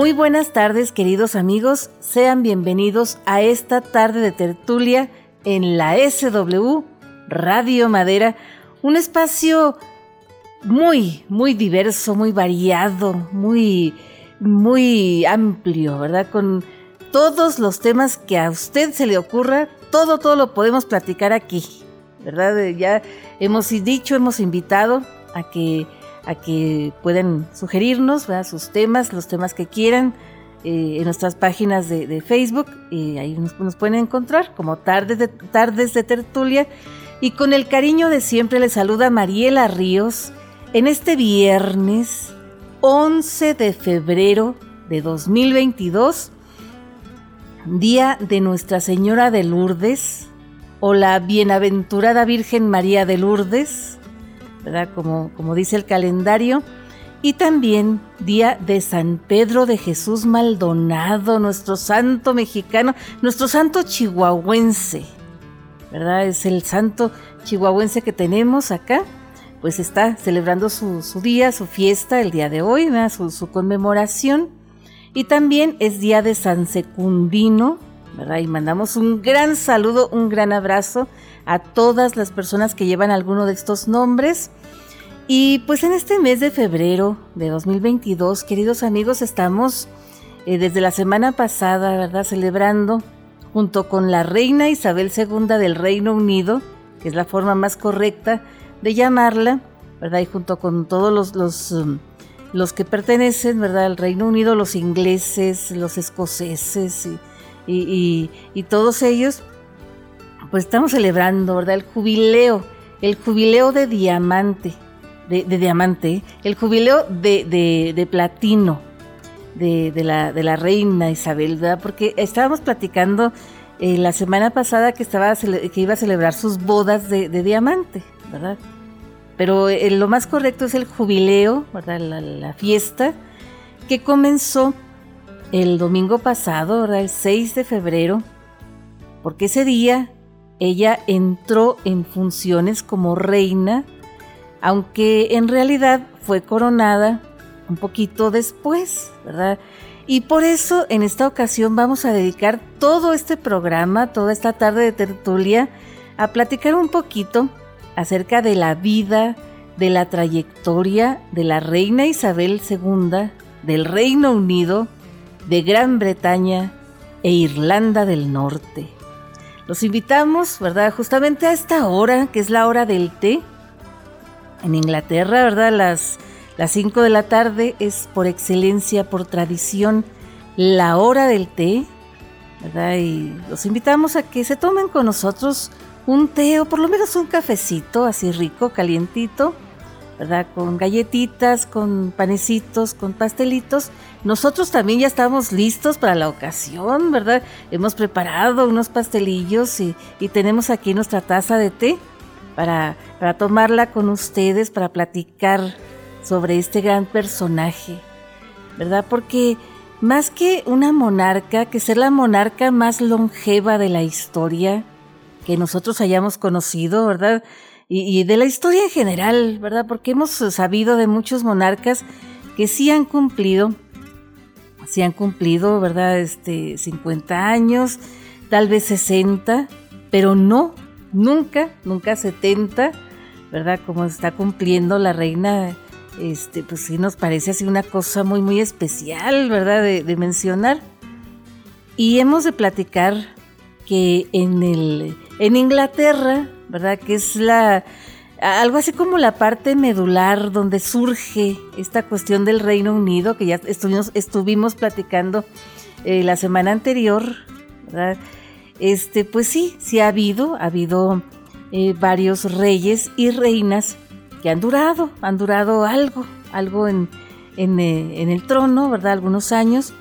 Muy buenas tardes queridos amigos, sean bienvenidos a esta tarde de tertulia en la SW Radio Madera, un espacio muy, muy diverso, muy variado, muy, muy amplio, ¿verdad? Con todos los temas que a usted se le ocurra, todo, todo lo podemos platicar aquí, ¿verdad? Ya hemos dicho, hemos invitado a que, a que puedan sugerirnos sus temas, los temas que quieran. Eh, en nuestras páginas de, Facebook, y ahí nos, pueden encontrar como Tardes de, Tardes de Tertulia. Y con el cariño de siempre le saluda Mariela Ríos en este viernes 11 de febrero de 2022 día de Nuestra Señora de Lourdes o la Bienaventurada Virgen María de Lourdes, ¿verdad? Como, como dice el calendario, y también día de San Pedro de Jesús Maldonado, nuestro santo mexicano, nuestro santo chihuahuense, ¿verdad? Es el santo chihuahuense que tenemos acá, pues está celebrando su, día, su fiesta el día de hoy, Su, su conmemoración. Y también es día de San Secundino, ¿verdad? Y mandamos un gran saludo, un gran abrazo a todas las personas que llevan alguno de estos nombres. Y pues en este mes de febrero de 2022, queridos amigos, estamos eh, desde la semana pasada, ¿verdad? Celebrando junto con la reina Isabel II del Reino Unido, que es la forma más correcta de llamarla, ¿verdad? Y junto con todos los, los um, los que pertenecen, ¿verdad?, al Reino Unido, los ingleses, los escoceses y, todos ellos, pues estamos celebrando, ¿verdad?, el jubileo, el jubileo de diamante, de, diamante, el jubileo de, platino de, la, de la reina Isabel, ¿verdad? Porque estábamos platicando eh, la semana pasada que, estaba, que iba a celebrar sus bodas de, diamante, ¿verdad? Pero eh, lo más correcto es el jubileo, La, fiesta, que comenzó el domingo pasado, el 6 de febrero, porque ese día ella entró en funciones como reina, aunque en realidad fue coronada un poquito después, ¿verdad? Y por eso en esta ocasión vamos a dedicar todo este programa, toda esta tarde de tertulia, a platicar un poquito acerca de la vida, de la trayectoria de la reina Isabel II del Reino Unido, de Gran Bretaña e Irlanda del Norte. Los invitamos, ¿verdad? Justamente a esta hora, que es la hora del té. En Inglaterra, ¿verdad? Las, las 5 de la tarde es por excelencia, por tradición, la hora del té, ¿verdad? Y los invitamos a que se tomen con nosotros un té o por lo menos un cafecito así rico, calientito, ¿verdad? Con galletitas, con panecitos, con pastelitos. Nosotros también ya estamos listos para la ocasión, ¿verdad? Hemos preparado unos pastelillos y, tenemos aquí nuestra taza de té para, para tomarla con ustedes, para platicar sobre este gran personaje, ¿verdad? Porque más que una monarca, que ser la monarca más longeva de la historia, que nosotros hayamos conocido, ¿verdad? Y, de la historia en general, ¿verdad? Porque hemos sabido de muchos monarcas que sí han cumplido, sí han cumplido, ¿verdad? Este, 50 años, tal vez 60, pero no, nunca, nunca 70, ¿verdad? Como está cumpliendo la reina, este, pues sí nos parece así una cosa muy, muy especial, ¿verdad? de mencionar. Y hemos de platicar que en el en Inglaterra, ¿verdad? Que es la algo así como la parte medular donde surge esta cuestión del Reino Unido, que ya estuvimos, estuvimos platicando eh, la semana anterior, ¿verdad? Este, pues sí, sí ha habido, ha habido eh, varios reyes y reinas que han durado, han durado algo, algo en, en, eh, en el trono, ¿verdad? Algunos años,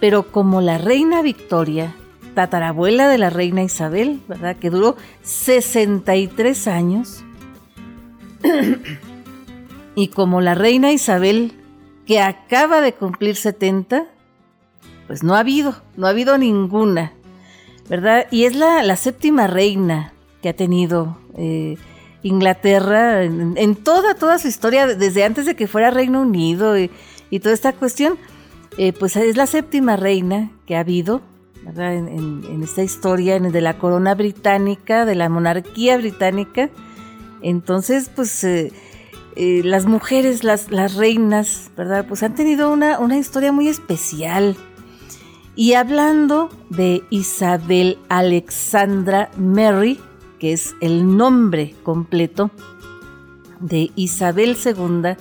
pero como la reina Victoria tatarabuela de la reina Isabel, ¿verdad? Que duró 63 años. y como la reina Isabel, que acaba de cumplir 70, pues no ha habido, no ha habido ninguna, ¿verdad? Y es la, séptima reina que ha tenido eh, Inglaterra en, toda, toda su historia, desde antes de que fuera Reino Unido y, y toda esta cuestión eh, pues es la séptima reina que ha habido en, esta historia de la corona británica, de la monarquía británica. Entonces, pues eh, eh, las mujeres, las, las, reinas, ¿verdad? Pues han tenido una, una historia muy especial. Y hablando de Isabel Alexandra Mary, que es el nombre completo de Isabel II,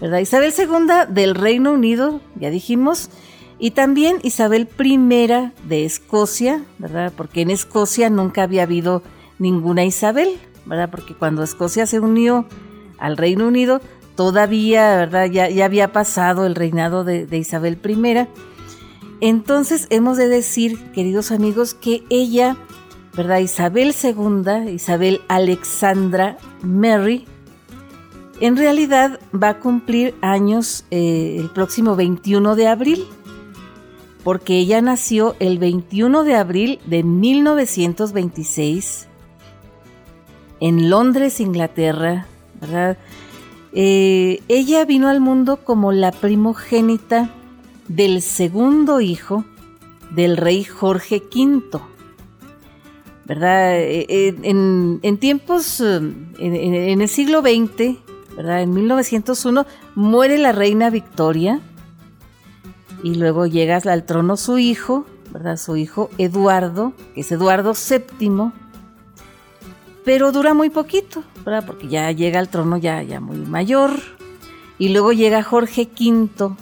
¿verdad? Isabel II del Reino Unido, ya dijimos, y también Isabel I de Escocia, ¿verdad? Porque en Escocia nunca había habido ninguna Isabel, ¿verdad? Porque cuando Escocia se unió al Reino Unido, todavía, ¿verdad? Ya, ya había pasado el reinado de, Isabel I. Entonces hemos de decir, queridos amigos, que ella, ¿verdad? Isabel II, Isabel Alexandra Mary, en realidad va a cumplir años eh, el próximo 21 de abril, porque ella nació el 21 de abril de 1926 en Londres, Inglaterra. Eh, ella vino al mundo como la primogénita del segundo hijo del rey Jorge V. ¿Verdad? Eh, en, tiempos, en, en, el siglo XX, ¿verdad? En 1901 muere la reina Victoria y luego llega al trono su hijo, ¿verdad? Su hijo Eduardo, que es Eduardo VII, pero dura muy poquito, ¿verdad? Porque ya llega al trono ya, ya muy mayor. Y luego llega Jorge V.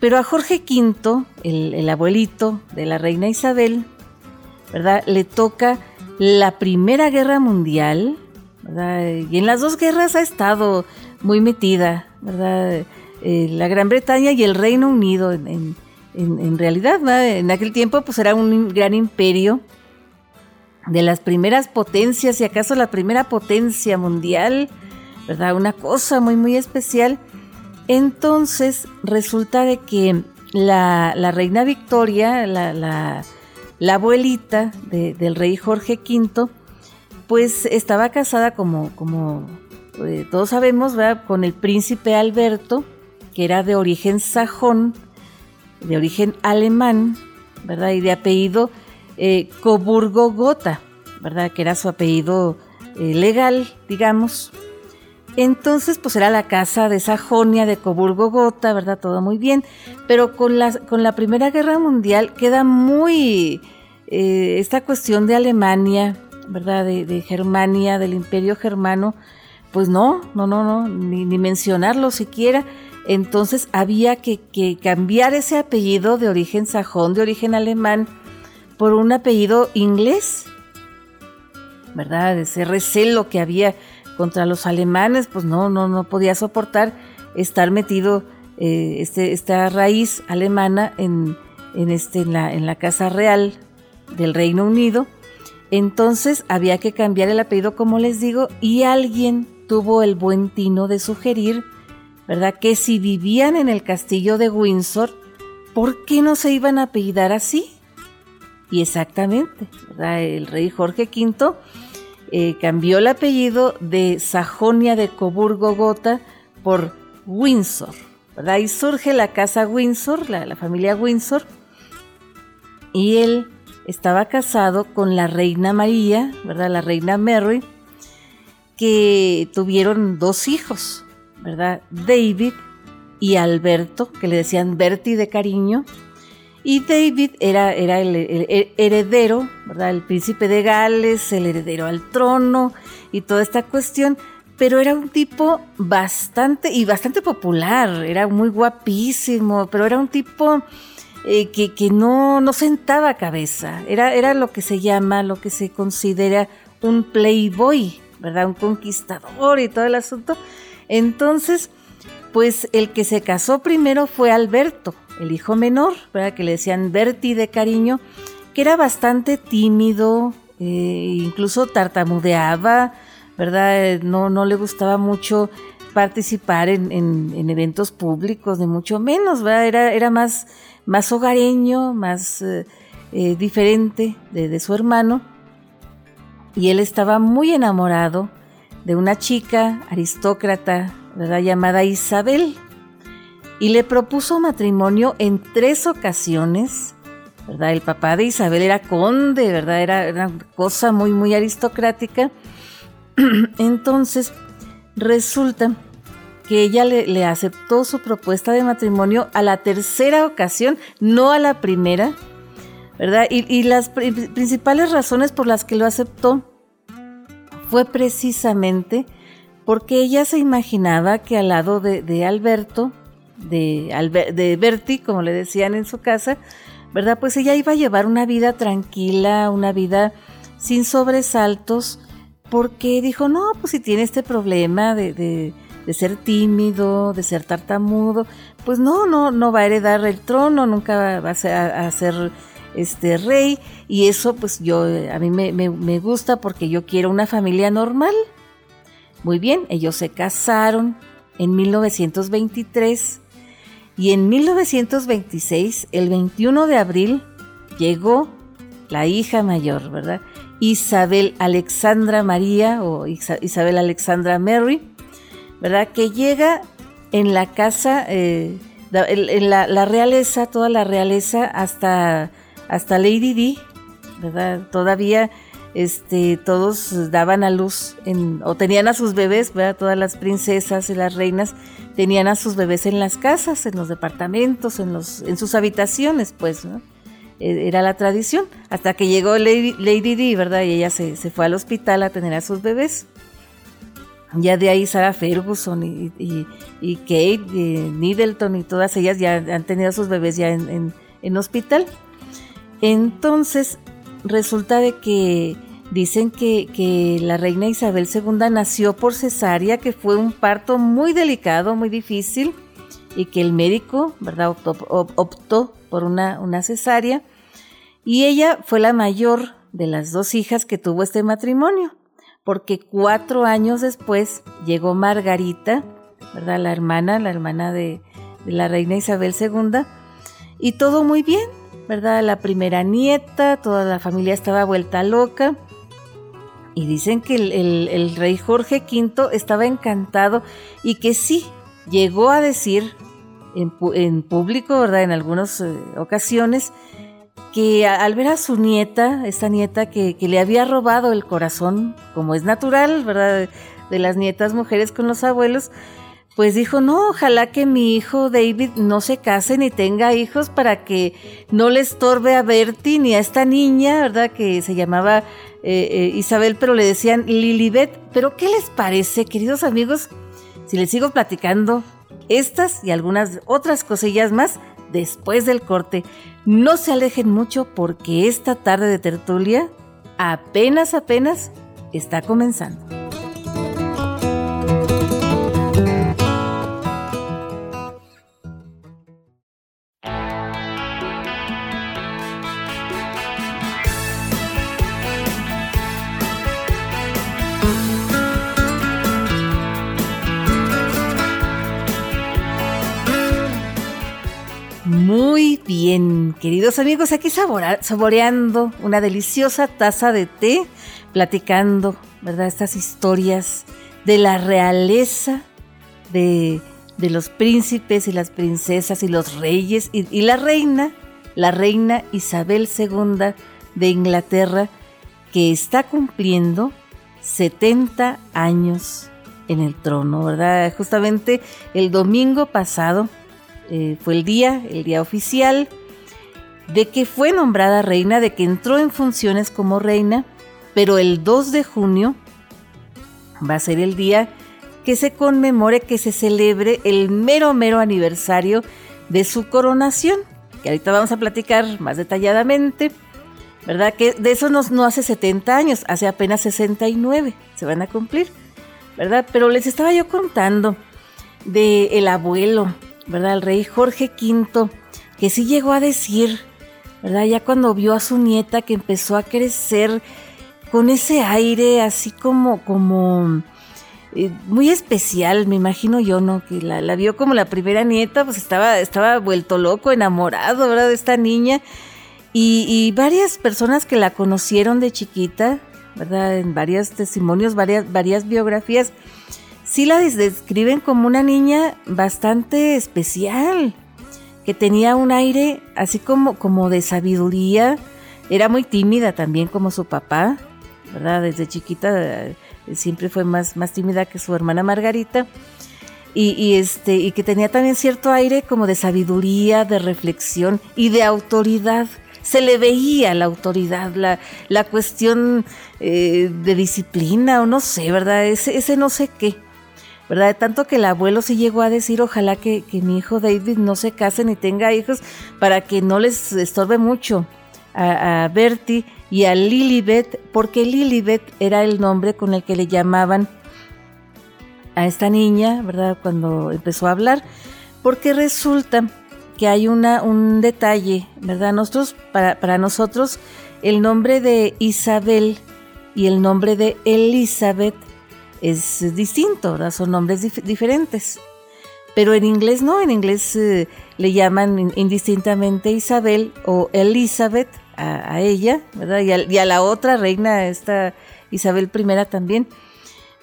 Pero a Jorge V, el, el abuelito de la reina Isabel, ¿verdad? Le toca la Primera Guerra Mundial, y en las dos guerras ha estado muy metida, ¿verdad? Eh, la Gran Bretaña y el Reino Unido en, realidad, en aquel tiempo pues era un gran imperio de las primeras potencias y acaso la primera potencia mundial, ¿verdad? Una cosa muy muy especial. Entonces resulta de que la, reina Victoria, la, abuelita del rey Jorge V, pues estaba casada como, como eh, todos sabemos, con el príncipe Alberto, que era de origen sajón, de origen alemán, ¿verdad? Y de apellido eh, Coburgo Gotha, ¿verdad? Que era su apellido eh, legal, digamos. Entonces, pues era la casa de Sajonia, de Coburgo Gotha, ¿verdad? Todo muy bien. Pero con la, con la Primera Guerra Mundial queda muy esta cuestión de Alemania, ¿verdad? De, Germania, del imperio germano, pues no, no, no, no, ni, mencionarlo siquiera. Entonces había que, cambiar ese apellido de origen sajón, de origen alemán, por un apellido inglés, ¿verdad? Ese recelo que había contra los alemanes, pues no, no, no podía soportar estar metido eh, este, esta raíz alemana en, en, este, en, la, en la Casa Real del Reino Unido entonces había que cambiar el apellido, como les digo, y alguien tuvo el buen tino de sugerir, ¿verdad? Que si vivían en el castillo de Windsor, ¿por qué no se iban a apellidar así? Y exactamente, ¿verdad? El rey Jorge V eh, cambió el apellido de Sajonia de Coburgo Gotha por Windsor, ¿verdad? Y surge la casa Windsor, la, la familia Windsor, y él estaba casado con la reina María, ¿verdad? La reina Mary, que tuvieron dos hijos, ¿verdad? David y Alberto, que le decían Bertie de cariño. Y David era, era el, heredero, ¿verdad? El príncipe de Gales, el heredero al trono y toda esta cuestión. Pero era un tipo bastante, y bastante popular, era muy guapísimo, pero era un tipo eh, que, no, no sentaba cabeza. Era, era lo que se llama, lo que se considera un playboy, ¿verdad? Un conquistador y todo el asunto. Entonces, pues el que se casó primero fue Alberto, el hijo menor, ¿verdad? Que le decían Berti de cariño, que era bastante tímido, eh, incluso tartamudeaba, ¿verdad? No, no le gustaba mucho participar en, en, eventos públicos, ni mucho menos, ¿verdad? Era, era más más hogareño, más eh, eh, diferente de, su hermano. Y él estaba muy enamorado de una chica aristócrata, ¿verdad? Llamada Isabel. y le propuso matrimonio en tres ocasiones. ¿verdad? El papá de Isabel era conde, ¿verdad? Era una cosa muy, muy aristocrática. Entonces, resulta que ella le, aceptó su propuesta de matrimonio a la tercera ocasión, no a la primera, ¿verdad? Y, las principales razones por las que lo aceptó fue precisamente porque ella se imaginaba que al lado de, Alberto, de, de Berti, como le decían en su casa, ¿verdad? Pues ella iba a llevar una vida tranquila, una vida sin sobresaltos, porque dijo, no, pues si tiene este problema de, ser tímido, de ser tartamudo, pues no, no, no va a heredar el trono, nunca va a ser, a ser este rey, y eso pues yo, a mí me, me gusta porque yo quiero una familia normal. Muy bien, ellos se casaron en 1923 y en 1926, el 21 de abril, llegó la hija mayor, ¿verdad? Isabel Alexandra María o Isabel Alexandra Mary, ¿verdad? Que llega en la casa, eh, en la, realeza, toda la realeza hasta, hasta Lady D, ¿verdad? Todavía este, todos daban a luz en, o tenían a sus bebés, ¿verdad? Todas las princesas y las reinas tenían a sus bebés en las casas, en los departamentos, en, los, en sus habitaciones, pues, ¿no? E, era la tradición, hasta que llegó Lady, Lady Di, ¿verdad? Y ella se, fue al hospital a tener a sus bebés. Ya de ahí Sarah Ferguson y, y, Kate, y Middleton y todas ellas ya han tenido a sus bebés ya en, en, en hospital. Entonces, resulta de que dicen que, la reina Isabel II nació por cesárea, que fue un parto muy delicado, muy difícil, y que el médico, ¿verdad?, optó, por una, cesárea. Y ella fue la mayor de las dos hijas que tuvo este matrimonio, porque cuatro años después llegó Margarita, ¿verdad?, la hermana, la hermana de, de la reina Isabel II, y todo muy bien, ¿verdad? La primera nieta, toda la familia estaba vuelta loca. Y dicen que el, rey Jorge V estaba encantado y que sí, llegó a decir en, público, ¿verdad? En algunas eh, ocasiones, que al ver a su nieta, esta nieta que, que, le había robado el corazón, como es natural, ¿verdad? De las nietas mujeres con los abuelos, pues dijo, no, ojalá que mi hijo David no se case ni tenga hijos para que no le estorbe a Bertie ni a esta niña, ¿verdad? Que se llamaba eh, eh, Isabel, pero le decían Lilibet. Pero ¿qué les parece, queridos amigos? Si les sigo platicando estas y algunas otras cosillas más después del corte. No se alejen mucho porque esta tarde de tertulia apenas, apenas está comenzando. Muy bien, queridos amigos, aquí saboreando una deliciosa taza de té, platicando, ¿verdad? Estas historias de la realeza, de, los príncipes y las princesas y los reyes y, y la reina, la reina Isabel II de Inglaterra, que está cumpliendo 70 años en el trono, ¿verdad? Justamente el domingo pasado eh, fue el día, el día oficial, de que fue nombrada reina, de que entró en funciones como reina, pero el 2 de junio va a ser el día que se conmemore, que se celebre el mero, mero aniversario de su coronación, que ahorita vamos a platicar más detalladamente, ¿verdad? Que de eso no, no hace 70 años, hace apenas 69, se van a cumplir, ¿verdad? Pero les estaba yo contando de el abuelo, ¿verdad? El rey Jorge V, que sí llegó a decir, ¿verdad? Ya cuando vio a su nieta que empezó a crecer con ese aire así como, como eh, muy especial, me imagino yo, ¿no? Que la, vio como la primera nieta, pues estaba, estaba vuelto loco, enamorado, ¿verdad? De esta niña. Y, varias personas que la conocieron de chiquita, ¿verdad? En varios testimonios, varias, varias biografías, sí la describen como una niña bastante especial, que tenía un aire así como, como de sabiduría, era muy tímida también como su papá, ¿verdad? Desde chiquita eh, siempre fue más, más tímida que su hermana Margarita. Y, este, y que tenía también cierto aire como de sabiduría, de reflexión y de autoridad. Se le veía la autoridad, la, la cuestión eh, de disciplina o no sé, ¿verdad? Ese, ese no sé qué. ¿Verdad? Tanto que el abuelo sí llegó a decir, ojalá que, que, mi hijo David no se case ni tenga hijos para que no les estorbe mucho a, a Bertie y a Lilibet, porque Lilibet era el nombre con el que le llamaban a esta niña, ¿verdad? Cuando empezó a hablar, porque resulta que hay una, un detalle, ¿verdad? Nosotros, para, para nosotros, el nombre de Isabel y el nombre de Elizabeth es distinto, ¿verdad? Son nombres diferentes. Pero en inglés no, en inglés eh, le llaman indistintamente Isabel o Elizabeth a, ella, ¿verdad? Y a, la otra reina, esta Isabel I también.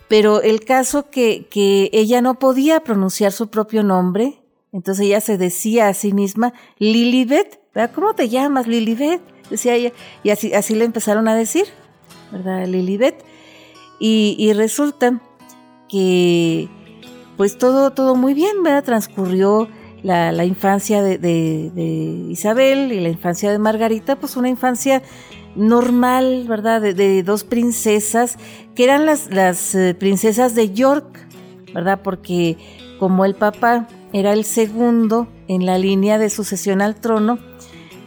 Pero el caso que, que ella no podía pronunciar su propio nombre, entonces ella se decía a sí misma Lilibet, ¿verdad? ¿Cómo te llamas, Lilibet? Decía ella, y así, así le empezaron a decir, ¿verdad? Lilibet. Y, y resulta que pues todo, todo muy bien, ¿verdad? Transcurrió la, infancia de, Isabel y la infancia de Margarita, pues una infancia normal, ¿verdad? De, dos princesas, que eran las, las eh, princesas de York, ¿verdad? Porque como el papá era el segundo en la línea de sucesión al trono,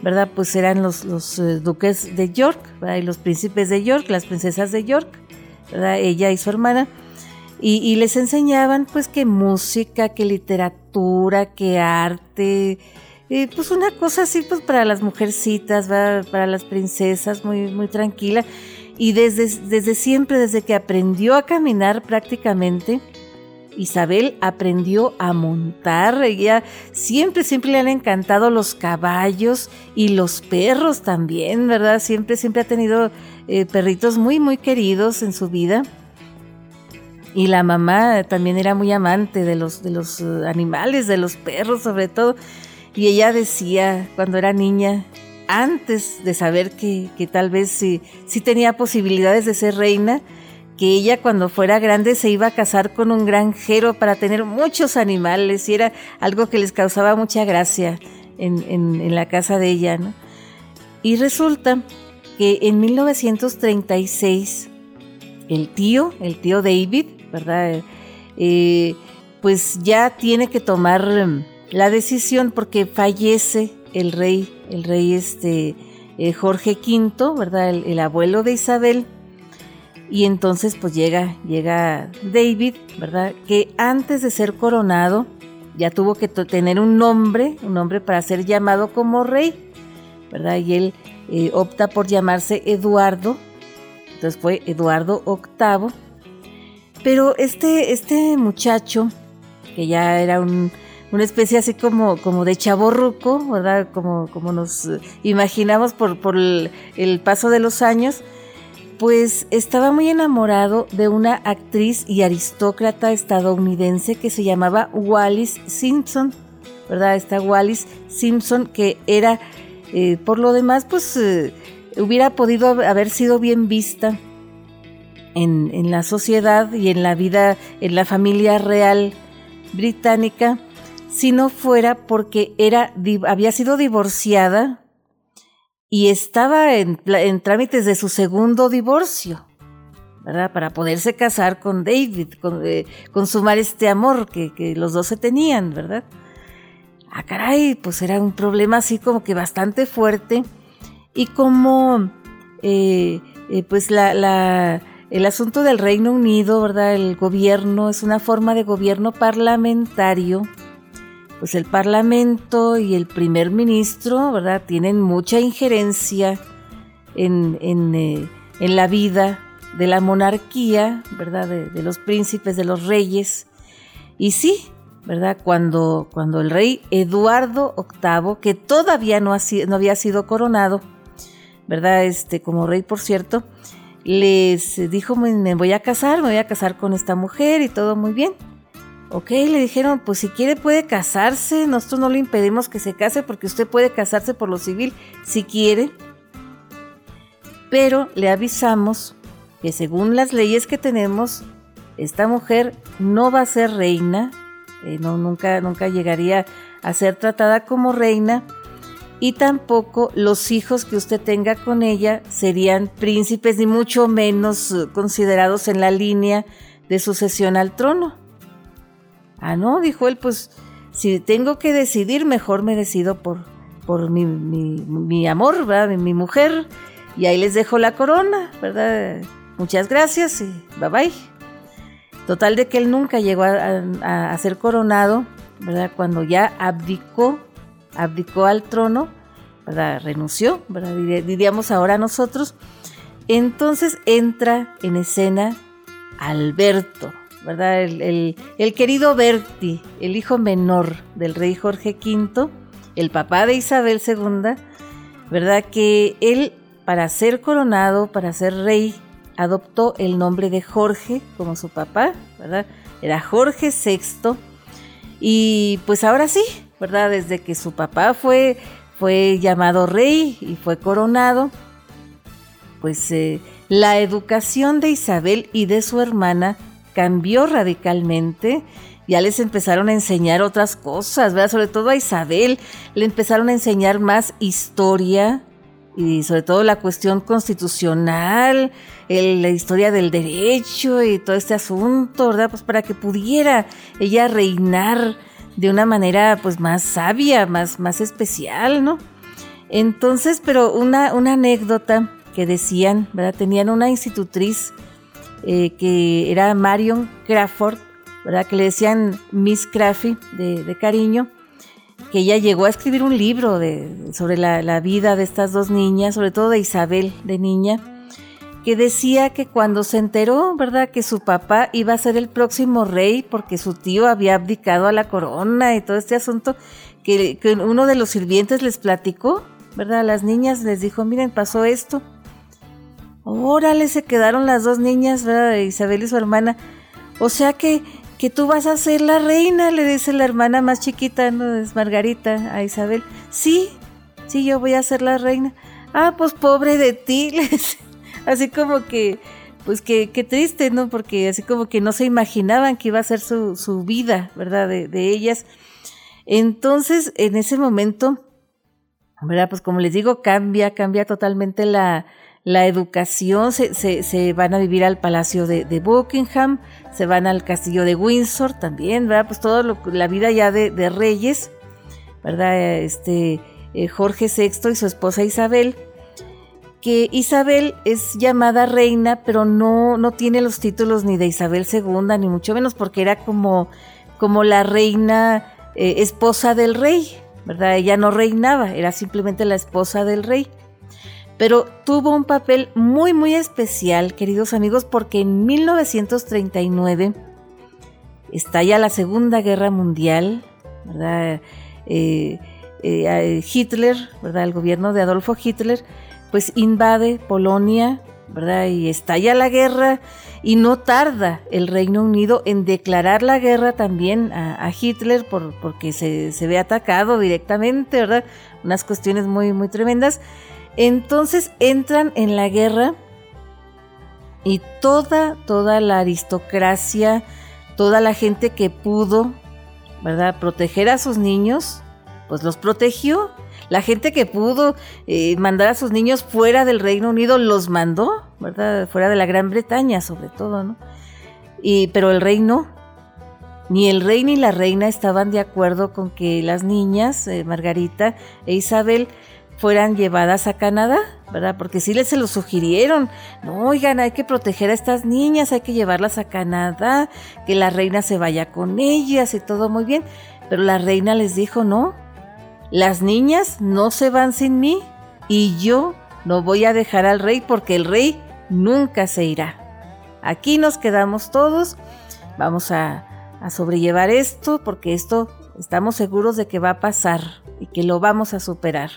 ¿verdad? Pues eran los, los eh, duques de York, ¿verdad? Y los príncipes de York, las princesas de York, Ella y su hermana. Y, les enseñaban pues que música, que literatura, que arte, pues una cosa así pues para las mujercitas, para las princesas, muy, muy tranquila. Y desde, desde siempre, desde que aprendió a caminar prácticamente, Isabel aprendió a montar. Ella siempre, siempre le han encantado los caballos y los perros también, ¿verdad? Siempre, siempre ha tenido eh, perritos muy, muy queridos en su vida. Y la mamá también era muy amante de los, de los eh, animales, de los perros sobre todo. Y ella decía cuando era niña, antes de saber que, tal vez sí, sí tenía posibilidades de ser reina, que ella cuando fuera grande se iba a casar con un granjero para tener muchos animales y era algo que les causaba mucha gracia en, en la casa de ella. ¿no? Y resulta que en 1936 el tío, el tío David, ¿verdad? Eh, pues ya tiene que tomar em, la decisión porque fallece el rey, el rey este eh, Jorge V, ¿verdad? El, abuelo de Isabel. Y entonces pues llega, llega David, ¿verdad? Que antes de ser coronado ya tuvo que tener un nombre, un nombre para ser llamado como rey, Y él eh, opta por llamarse Eduardo, entonces fue Eduardo VIII pero este, este muchacho, que ya era una especie así como, como de chaborruco, ¿verdad? Como, como nos imaginamos por, por el, paso de los años, pues estaba muy enamorado de una actriz y aristócrata estadounidense que se llamaba Wallis Simpson, ¿verdad? Esta Wallis Simpson que era, eh, por lo demás, pues eh, hubiera podido haber sido bien vista en, la sociedad y en la vida, en la familia real británica, si no fuera porque era, había sido divorciada y estaba en, trámites de su segundo divorcio, ¿verdad? Para poderse casar con David, con, eh, consumar este amor que, los dos se tenían, ¿verdad? Ah, caray, pues era un problema así como que bastante fuerte y como, eh, eh, pues la, el asunto del Reino Unido, ¿verdad? El gobierno es una forma de gobierno parlamentario. Pues el Parlamento y el primer ministro, ¿verdad? Tienen mucha injerencia en, en, eh, la vida de la monarquía, ¿verdad? De, los príncipes, de los reyes. Y sí, ¿verdad? Cuando, cuando el rey Eduardo VIII, que todavía no, no había sido coronado, ¿verdad? Este, como rey, por cierto, les dijo, me voy a casar, me voy a casar con esta mujer y todo muy bien. Ok, le dijeron, pues si quiere puede casarse, nosotros no le impedimos que se case porque usted puede casarse por lo civil si quiere. Pero le avisamos que según las leyes que tenemos, esta mujer no va a ser reina, eh, no, nunca, nunca llegaría a ser tratada como reina y tampoco los hijos que usted tenga con ella serían príncipes ni mucho menos eh, considerados en la línea de sucesión al trono. Ah, no, dijo él, pues si tengo que decidir, mejor me decido por, por mi, mi, amor, ¿verdad? Mi, mujer. Y ahí les dejo la corona, ¿verdad? Muchas gracias y bye bye. Total de que él nunca llegó a, ser coronado, ¿verdad? Cuando ya abdicó, abdicó al trono, ¿verdad? Renunció, ¿verdad? Diríamos ahora nosotros. Entonces entra en escena Alberto, ¿verdad? El, querido Berti, el hijo menor del rey Jorge V, el papá de Isabel II, ¿verdad? Que él, para ser coronado, para ser rey, adoptó el nombre de Jorge como su papá, ¿verdad? Era Jorge VI. Y pues ahora sí, ¿verdad? Desde que su papá fue, fue llamado rey y fue coronado, pues eh, la educación de Isabel y de su hermana cambió radicalmente. Ya les empezaron a enseñar otras cosas, ¿verdad? Sobre todo a Isabel le empezaron a enseñar más historia y sobre todo la cuestión constitucional, la historia del derecho y todo este asunto, ¿verdad? Pues para que pudiera ella reinar de una manera pues más sabia, más, más especial, ¿no? Entonces, pero una, una anécdota que decían, ¿verdad? Tenían una institutriz eh, que era Marion Crawford, ¿verdad? Que le decían Miss Craffy de, cariño, que ella llegó a escribir un libro sobre la, vida de estas dos niñas, sobre todo de Isabel de niña, que decía que cuando se enteró, ¿verdad?, que su papá iba a ser el próximo rey porque su tío había abdicado a la corona y todo este asunto, que, uno de los sirvientes les platicó, ¿verdad? A las niñas les dijo, miren, pasó esto. Órale, se quedaron las dos niñas, ¿verdad? Isabel y su hermana. O sea que, que tú vas a ser la reina, le dice la hermana más chiquita, ¿no? Es Margarita a Isabel. Sí, sí, yo voy a ser la reina. Ah, pues pobre de ti, Así como que, pues que, qué triste, ¿no? Porque así como que no se imaginaban que iba a ser su, su vida, ¿verdad? De, de ellas. Entonces, en ese momento, ¿verdad? Pues como les digo, cambia, cambia totalmente la, la educación, se, se, van a vivir al Palacio de, Buckingham, se van al Castillo de Windsor también, ¿verdad? Pues toda la vida ya de, reyes, ¿verdad? Este, eh, Jorge VI y su esposa Isabel, que Isabel es llamada reina, pero no, no tiene los títulos ni de Isabel II, ni mucho menos porque era como, como la reina eh, esposa del rey, ¿verdad? Ella no reinaba, era simplemente la esposa del rey pero tuvo un papel muy muy especial, queridos amigos, porque en 1939 estalla la Segunda Guerra Mundial, ¿verdad? Eh, eh, Hitler, ¿verdad? El gobierno de Adolfo Hitler, pues invade Polonia, ¿verdad? Y estalla la guerra y no tarda el Reino Unido en declarar la guerra también a, Hitler por, porque se, se, ve atacado directamente, ¿verdad? Unas cuestiones muy, muy tremendas. Entonces entran en la guerra y toda, toda la aristocracia, toda la gente que pudo, ¿verdad?, proteger a sus niños, pues los protegió. La gente que pudo eh, mandar a sus niños fuera del Reino Unido los mandó, ¿verdad? Fuera de la Gran Bretaña, sobre todo, ¿no? Y, pero el rey no. Ni el rey ni la reina estaban de acuerdo con que las niñas, eh, Margarita e Isabel, fueran llevadas a Canadá, ¿verdad? Porque sí les se lo sugirieron. No, oigan, hay que proteger a estas niñas, hay que llevarlas a Canadá, que la reina se vaya con ellas y todo muy bien. Pero la reina les dijo, no, las niñas no se van sin mí y yo no voy a dejar al rey porque el rey nunca se irá. Aquí nos quedamos todos, vamos a, a sobrellevar esto porque esto estamos seguros de que va a pasar y que lo vamos a superar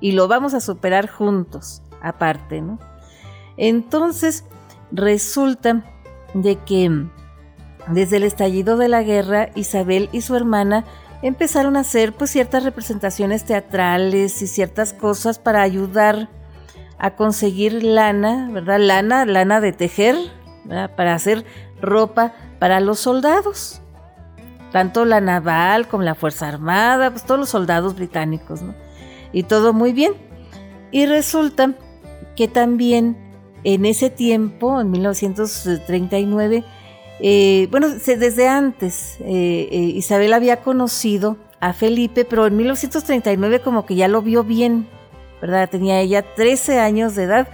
y lo vamos a superar juntos, aparte, ¿no? Entonces, resulta de que desde el estallido de la guerra, Isabel y su hermana empezaron a hacer pues ciertas representaciones teatrales y ciertas cosas para ayudar a conseguir lana, ¿verdad? Lana, lana de tejer, para hacer ropa para los soldados. Tanto la naval como la Fuerza Armada, pues todos los soldados británicos, ¿no? Y todo muy bien. Y resulta que también en ese tiempo, en 1939, eh, bueno, desde antes, eh, eh, Isabel había conocido a Felipe, pero en 1939 como que ya lo vio bien, ¿verdad? Tenía ella 13 años de edad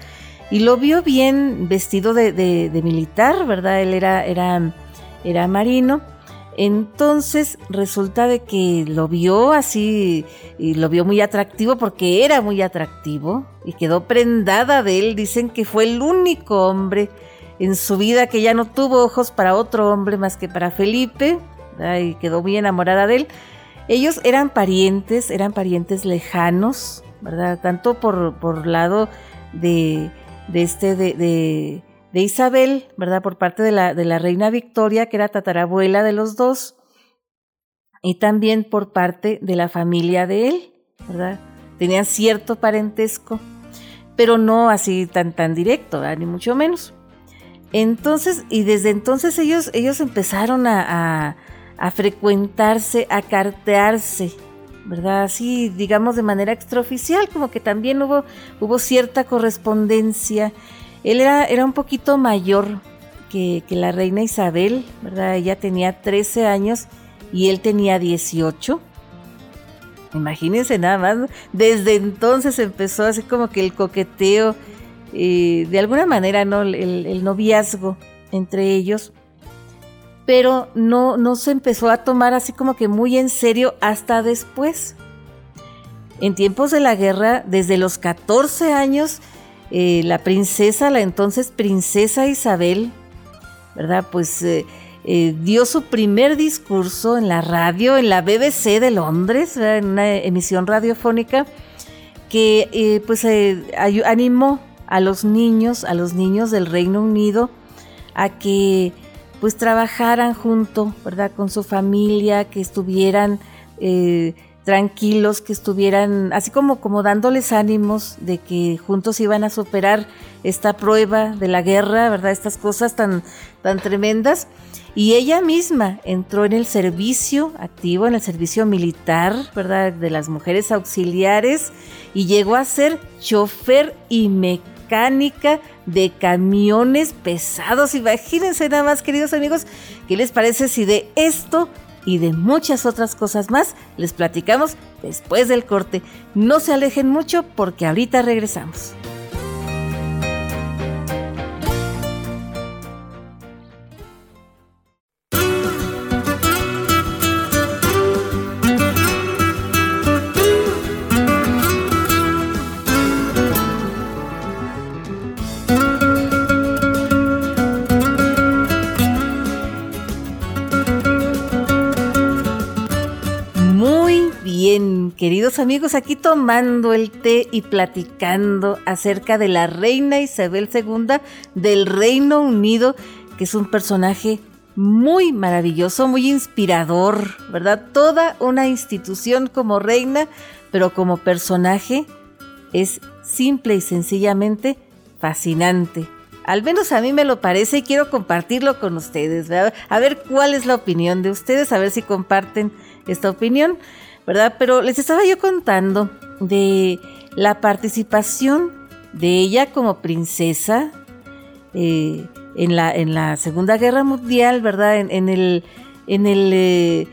y lo vio bien vestido de, militar, ¿verdad? Él era, era, era marino. Entonces resulta de que lo vio así y lo vio muy atractivo porque era muy atractivo y quedó prendada de él. Dicen que fue el único hombre en su vida que ya no tuvo ojos para otro hombre más que para Felipe y quedó muy enamorada de él. Ellos eran parientes, eran parientes lejanos, ¿verdad? Tanto por, por lado de, de este, de, de, Isabel, ¿verdad? Por parte de la, de la reina Victoria, que era tatarabuela de los dos, y también por parte de la familia de él, ¿verdad? Tenían cierto parentesco, pero no así tan, tan directo, ni mucho menos. Entonces, y desde entonces ellos, ellos empezaron a, a, frecuentarse, a cartearse, ¿verdad? Así, digamos, de manera extraoficial, como que también hubo, hubo cierta correspondencia. Él era, era un poquito mayor que, que, la reina Isabel, ¿verdad? Ella tenía 13 años y él tenía 18. Imagínense nada más, desde entonces empezó así como que el coqueteo de alguna manera, ¿no? El, noviazgo entre ellos, pero no, no se empezó a tomar así como que muy en serio hasta después. En tiempos de la guerra, desde los 14 años, eh, la princesa, la entonces princesa Isabel, ¿verdad? Pues eh, eh, dio su primer discurso en la radio, en la BBC de Londres, en una emisión radiofónica, que pues animó a los niños, a los niños del Reino Unido, a que pues trabajaran junto, ¿verdad? Con su familia, que estuvieran tranquilos, que estuvieran así como, como dándoles ánimos de que juntos iban a superar esta prueba de la guerra, ¿verdad? Estas cosas tan, tan tremendas. Y ella misma entró en el servicio activo, en el servicio militar, ¿verdad? De las mujeres auxiliares y llegó a ser chofer y mecánica de camiones pesados. Imagínense nada más, queridos amigos, ¿qué les parece si de esto y de muchas otras cosas más les platicamos después del corte? No se alejen mucho porque ahorita regresamos. Amigos, aquí tomando el té y platicando acerca de la reina Isabel II del Reino Unido, que es un personaje muy maravilloso, muy inspirador, ¿verdad? Toda una institución como reina, pero como personaje es simple y sencillamente fascinante. Al menos a mí me lo parece y quiero compartirlo con ustedes, ¿verdad? A ver cuál es la opinión de ustedes, a ver si comparten esta opinión. ¿Verdad? Pero les estaba yo contando de la participación de ella como princesa eh, en, la, en la Segunda Guerra Mundial, ¿verdad? En, el, en el eh,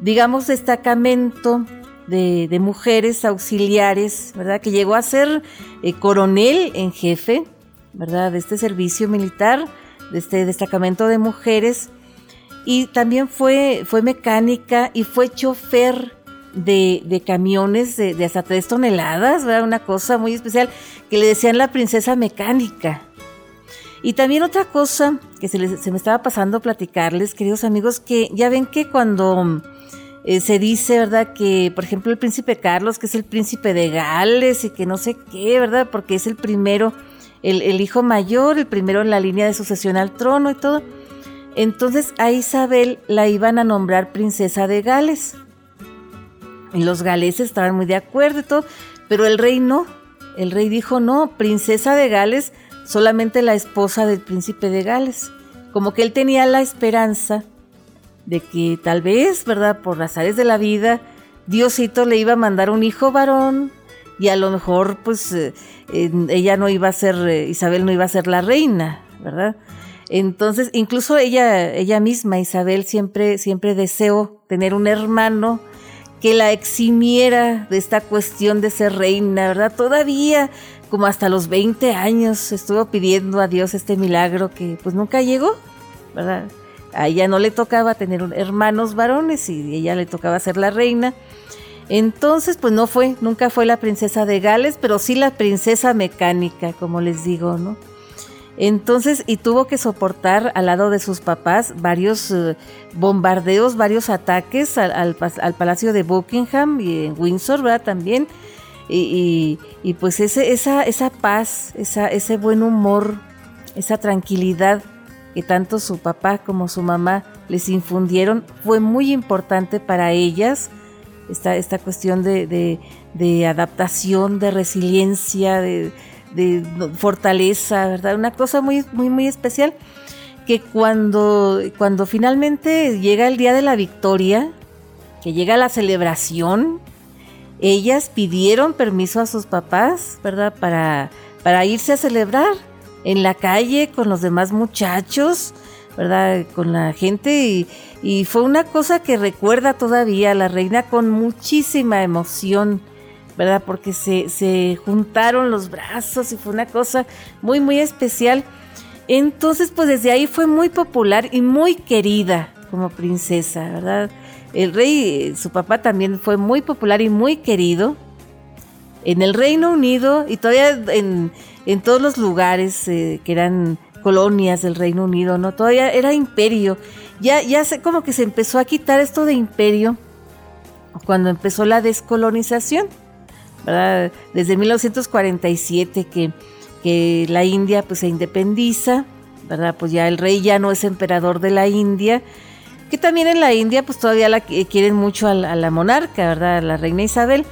digamos, destacamento de, mujeres auxiliares, ¿verdad? Que llegó a ser eh, coronel en jefe, ¿verdad? De este servicio militar, de este destacamento de mujeres. Y también fue, fue mecánica y fue chofer de, camiones de, hasta tres toneladas, ¿verdad? una cosa muy especial, que le decían la princesa mecánica. Y también otra cosa que se, me estaba pasando platicarles, queridos amigos, que ya ven que cuando eh, se dice, ¿verdad? Que, por ejemplo, el príncipe Carlos, que es el príncipe de Gales y que no sé qué, ¿verdad? Porque es el primero el, hijo mayor, el primero en la línea de sucesión al trono y todo. Entonces a Isabel la iban a nombrar princesa de Gales. Los galeses estaban muy de acuerdo y todo, pero el rey no. El rey dijo, no, princesa de Gales, solamente la esposa del príncipe de Gales. Como que él tenía la esperanza de que tal vez, ¿verdad? Por las áreas de la vida, Diosito le iba a mandar un hijo varón y a lo mejor pues eh, ella no iba a ser, eh, Isabel no iba a ser la reina, ¿verdad? Entonces, incluso ella, ella misma, Isabel, siempre, siempre deseó tener un hermano que la eximiera de esta cuestión de ser reina, ¿verdad? Todavía, como hasta los 20 años, estuvo pidiendo a Dios este milagro que pues nunca llegó, ¿verdad? A ella no le tocaba tener hermanos varones y ella le tocaba ser la reina. Entonces, pues no fue, nunca fue la princesa de Gales, pero sí la princesa mecánica, como les digo, ¿no? Entonces, y tuvo que soportar al lado de sus papás varios eh, bombardeos, varios ataques al, palacio de Buckingham y en Windsor, ¿verdad? También. Y, pues ese, esa, esa paz, ese buen humor, esa tranquilidad que tanto su papá como su mamá les infundieron fue muy importante para ellas. Esta, esta cuestión de, de adaptación, de resiliencia, de, de fortaleza, ¿verdad? Una cosa muy, muy, muy especial que cuando, cuando finalmente llega el día de la victoria, que llega la celebración, ellas pidieron permiso a sus papás, ¿verdad? Para, para irse a celebrar en la calle con los demás muchachos, ¿verdad? Con la gente y, y fue una cosa que recuerda todavía a la reina con muchísima emoción ¿verdad? Porque se, se juntaron los brazos y fue una cosa muy, muy especial. Entonces, pues desde ahí fue muy popular y muy querida como princesa, ¿verdad? El rey, su papá también fue muy popular y muy querido en el Reino Unido y todavía en, en todos los lugares eh, que eran colonias del Reino Unido, ¿no? Todavía era imperio. Ya, ya sé como que se empezó a quitar esto de imperio cuando empezó la descolonización. Desde 1947 que, la India pues se independiza, ¿verdad? Pues ya el rey ya no es emperador de la India, que también en la India pues todavía la quieren mucho a la, monarca, ¿verdad? A la reina Isabel.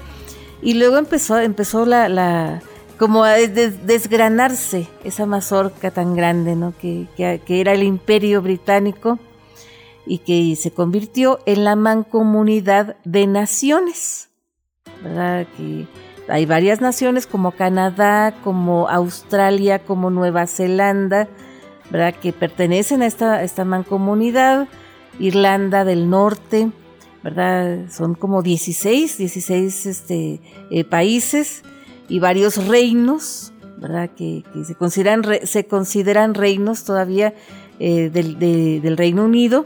Y luego empezó, empezó la, como a desgranarse esa mazorca tan grande, ¿no? Que, era el imperio británico y que se convirtió en la mancomunidad de naciones, Que hay varias naciones como Canadá, como Australia, como Nueva Zelanda, ¿verdad? que pertenecen a esta, esta mancomunidad, Irlanda del Norte, ¿verdad? Son como 16, 16 este, eh, países y varios reinos, ¿verdad? Que, se, consideran, se consideran reinos todavía eh, del, del, Reino Unido,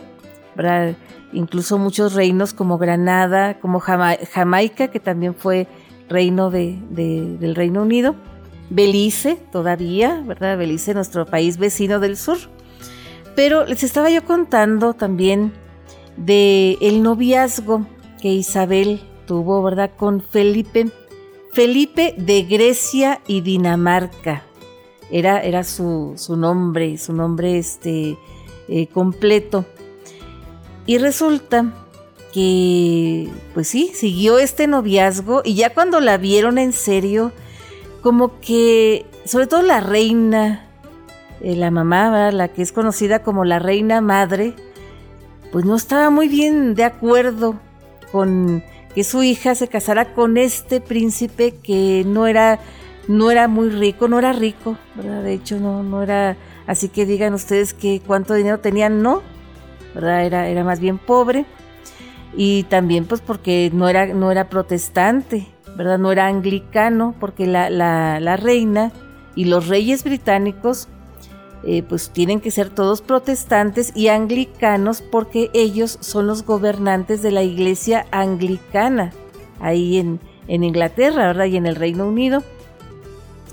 ¿verdad? Incluso muchos reinos como Granada, como Jamaica, que también fue reino de, del Reino Unido, Belice todavía, ¿verdad? Belice, nuestro país vecino del sur. Pero les estaba yo contando también de noviazgo que Isabel tuvo, ¿verdad? Con Felipe, Felipe de Grecia y Dinamarca. Era, era su, su nombre, su nombre este, eh, completo. Y resulta que, pues sí, siguió este noviazgo y ya cuando la vieron en serio, como que, sobre todo la reina, eh, la mamá, la que es conocida como la reina madre, pues no estaba muy bien de acuerdo con que su hija se casara con este príncipe que no era no era muy rico, no era rico, ¿verdad? De hecho no no era así que digan ustedes que cuánto dinero tenían, no, Era era más bien pobre y también pues porque no era, no era protestante, ¿verdad? No era anglicano, porque la, la, reina y los reyes británicos eh, pues tienen que ser todos protestantes y anglicanos porque ellos son los gobernantes de la iglesia anglicana ahí en, en Inglaterra, ¿verdad? Y en el Reino Unido.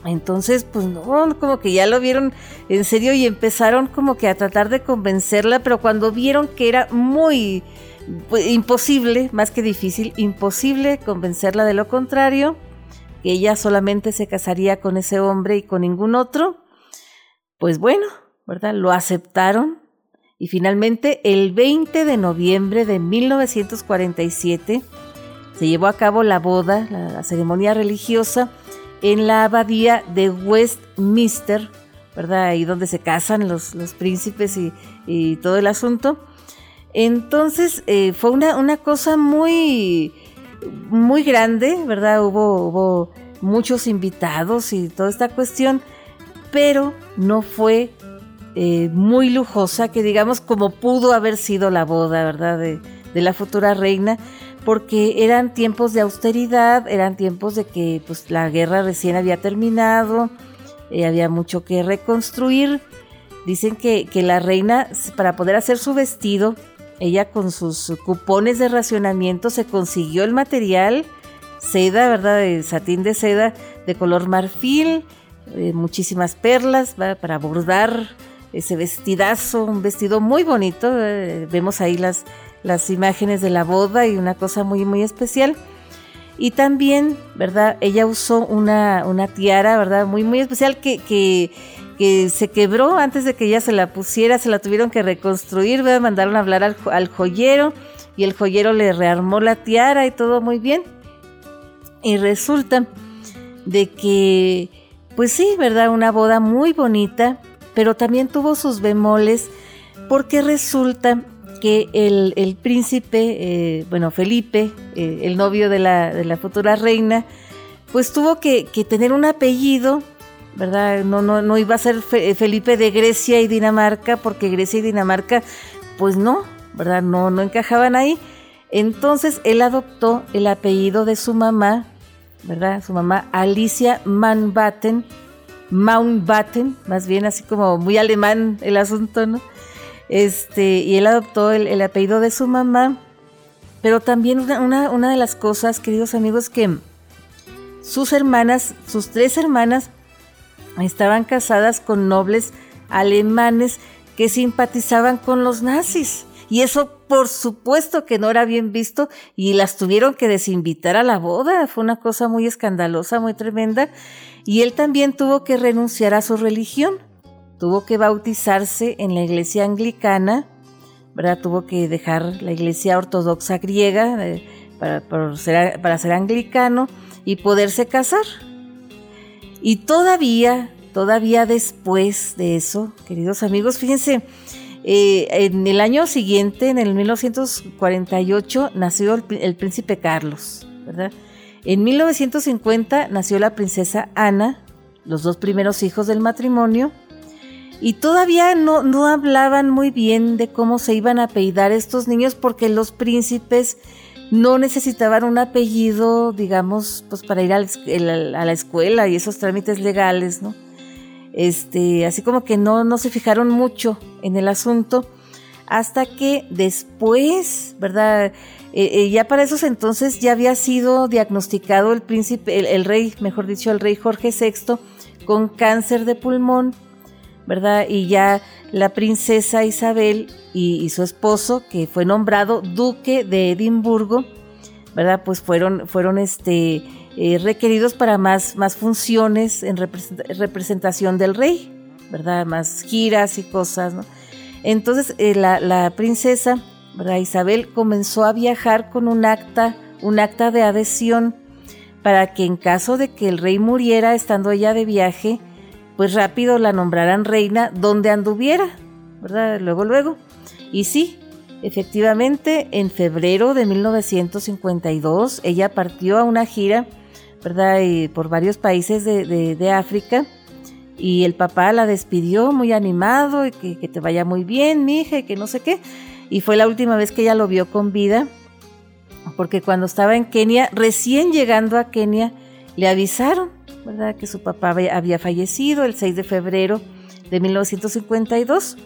Entonces, pues no, como que ya lo vieron en serio y empezaron como que a tratar de convencerla, pero cuando vieron que era muy pues, imposible, más que difícil, imposible convencerla de lo contrario, que ella solamente se casaría con ese hombre y con ningún otro, Pues bueno, ¿verdad? Lo aceptaron y finalmente el 20 de noviembre de 1947 se llevó a cabo la boda, la, ceremonia religiosa en la abadía de Westminster, ¿verdad? Ahí donde se casan los, los príncipes y, todo el asunto. Entonces eh, fue una, una, cosa muy, muy grande, ¿verdad? Hubo, hubo muchos invitados y toda esta cuestión, pero no fue eh, muy lujosa, que digamos como pudo haber sido la boda, ¿verdad? De, de, la futura reina, porque eran tiempos de austeridad, eran tiempos de que pues, la guerra recién había terminado, eh, había mucho que reconstruir. Dicen que, que la reina, para poder hacer su vestido, ella con sus cupones de racionamiento se consiguió el material, seda, ¿verdad? De satín de seda de color marfil, eh, muchísimas perlas para bordar ese vestidazo, un vestido muy bonito. Eh, vemos ahí las, las imágenes de la boda y una cosa muy, muy especial. Y también, ¿verdad? Ella usó una, una tiara, ¿verdad? Muy, muy especial que, que, se quebró antes de que ella se la pusiera, se la tuvieron que reconstruir, ¿verdad? Mandaron a hablar al joyero y el joyero le rearmó la tiara y todo muy bien. Y resulta de que, pues sí, ¿verdad? Una boda muy bonita, pero también tuvo sus bemoles porque resulta que el, príncipe, eh, bueno, Felipe, eh, el novio de la, de la, futura reina, pues tuvo que, tener un apellido, ¿verdad? No, no, no iba a ser Felipe de Grecia y Dinamarca, porque Grecia y Dinamarca, pues no, ¿verdad? No, no encajaban ahí. Entonces él adoptó el apellido de su mamá, ¿verdad? Su mamá Alicia Manbatten, Mountbatten, más bien así como muy alemán el asunto, ¿no? Este, y él adoptó el, apellido de su mamá, pero también una, una, de las cosas, queridos amigos, que sus hermanas, sus tres hermanas, estaban casadas con nobles alemanes que simpatizaban con los nazis. Y eso por supuesto que no era bien visto y las tuvieron que desinvitar a la boda. Fue una cosa muy escandalosa, muy tremenda. Y él también tuvo que renunciar a su religión. Tuvo que bautizarse en la iglesia anglicana, ¿verdad? Tuvo que dejar la iglesia ortodoxa griega eh, para, ser, para ser anglicano y poderse casar. Y todavía, todavía después de eso, queridos amigos, fíjense, eh, en el año siguiente, en el 1948, nació el, príncipe Carlos, ¿verdad? En 1950 nació la princesa Ana, los dos primeros hijos del matrimonio, y todavía no, no hablaban muy bien de cómo se iban a apellidar estos niños porque los príncipes no necesitaban un apellido, digamos, pues para ir a la escuela y esos trámites legales, ¿no? este, así como que no, no se fijaron mucho en el asunto, hasta que después, ¿verdad? Eh, eh, ya para esos entonces ya había sido diagnosticado el príncipe, el, rey, mejor dicho, el rey Jorge VI, con cáncer de pulmón, ¿verdad? Y ya la princesa Isabel y, su esposo, que fue nombrado duque de Edimburgo, ¿verdad? Pues fueron, este, eh, requeridos para más, más funciones en representación del rey, ¿verdad? Más giras y cosas, ¿no? Entonces eh, la, princesa, ¿verdad? Isabel, comenzó a viajar con un acta, un acta de adhesión para que en caso de que el rey muriera estando ella de viaje, pues rápido la nombraran reina donde anduviera, ¿verdad? Luego, luego. Y sí, efectivamente, en febrero de 1952, ella partió a una gira ¿verdad? Por varios países de, África. Y el papá la despidió muy animado y que, te vaya muy bien, mija, y que no sé qué. Y fue la última vez que ella lo vio con vida, porque cuando estaba en Kenia, recién llegando a Kenia, le avisaron, ¿verdad? Que su papá había fallecido el 6 de febrero de 1952.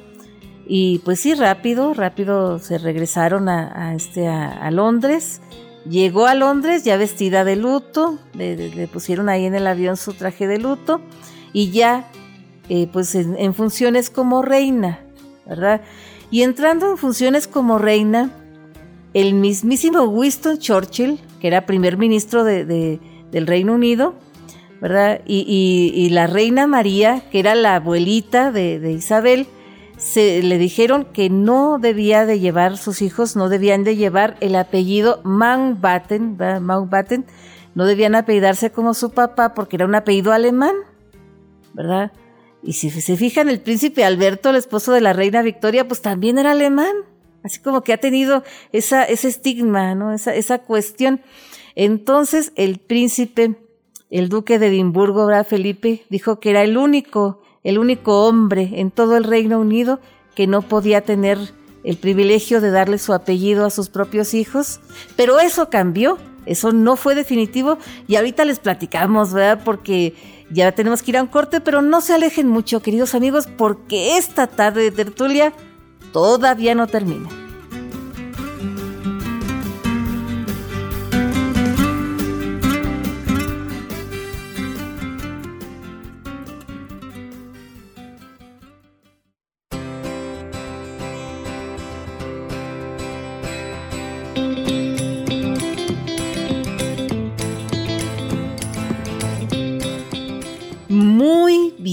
Y pues sí, rápido, rápido se regresaron a, este, a Londres Llegó a Londres ya vestida de luto, le, pusieron ahí en el avión su traje de luto y ya eh, pues en, funciones como reina, ¿verdad? Y entrando en funciones como reina, el mismísimo Winston Churchill, que era primer ministro del Reino Unido, ¿verdad? Y, la reina María, que era la abuelita de, Isabel, se le dijeron que no debía de llevar, sus hijos no debían de llevar el apellido Mountbatten, Mountbatten, no debían apellidarse como su papá porque era un apellido alemán, ¿verdad? Y si se fijan, el príncipe Alberto, el esposo de la reina Victoria, pues también era alemán. Así como que ha tenido ese estigma, ¿no? Esa, esa cuestión. Entonces el príncipe, el duque de Edimburgo, ¿verdad, Felipe, dijo que era el único, el único hombre en todo el Reino Unido que no podía tener el privilegio de darle su apellido a sus propios hijos. Pero eso cambió, eso no fue definitivo y ahorita les platicamos, ¿verdad? Porque ya tenemos que ir a un corte, pero no se alejen mucho, queridos amigos, porque esta tarde de tertulia todavía no termina.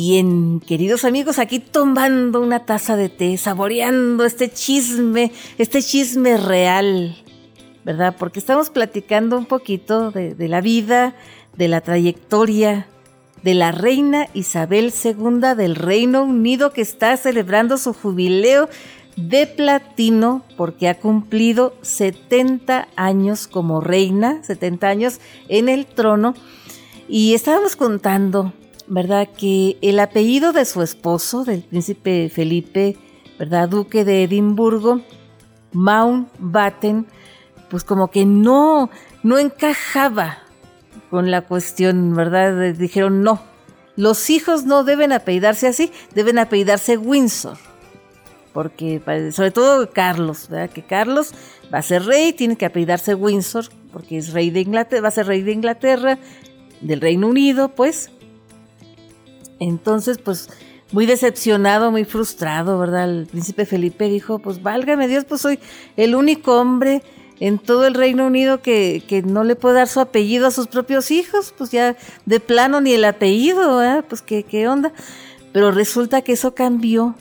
Bien, queridos amigos, aquí tomando una taza de té, saboreando este chisme, este chisme real, ¿verdad? Porque estamos platicando un poquito de, la vida, de la trayectoria de la reina Isabel II del Reino Unido que está celebrando su jubileo de platino porque ha cumplido 70 años como reina, 70 años en el trono. Y estábamos contando ¿verdad? Que el apellido de su esposo, del príncipe Felipe, ¿verdad? Duque de Edimburgo, Mountbatten, pues como que no, no encajaba con la cuestión, ¿verdad? Dijeron no, los hijos no deben apellidarse así, deben apellidarse Windsor. Porque, sobre todo Carlos, ¿verdad? Que Carlos va a ser rey, tiene que apellidarse Windsor, porque es rey de Inglaterra, va a ser rey de Inglaterra, del Reino Unido, pues. Entonces, pues muy decepcionado, muy frustrado, ¿verdad? El príncipe Felipe dijo, pues válgame Dios, pues soy el único hombre en todo el Reino Unido que, que no le puede dar su apellido a sus propios hijos, pues ya de plano ni el apellido, ¿verdad? Pues qué, qué onda. Pero resulta que eso cambió,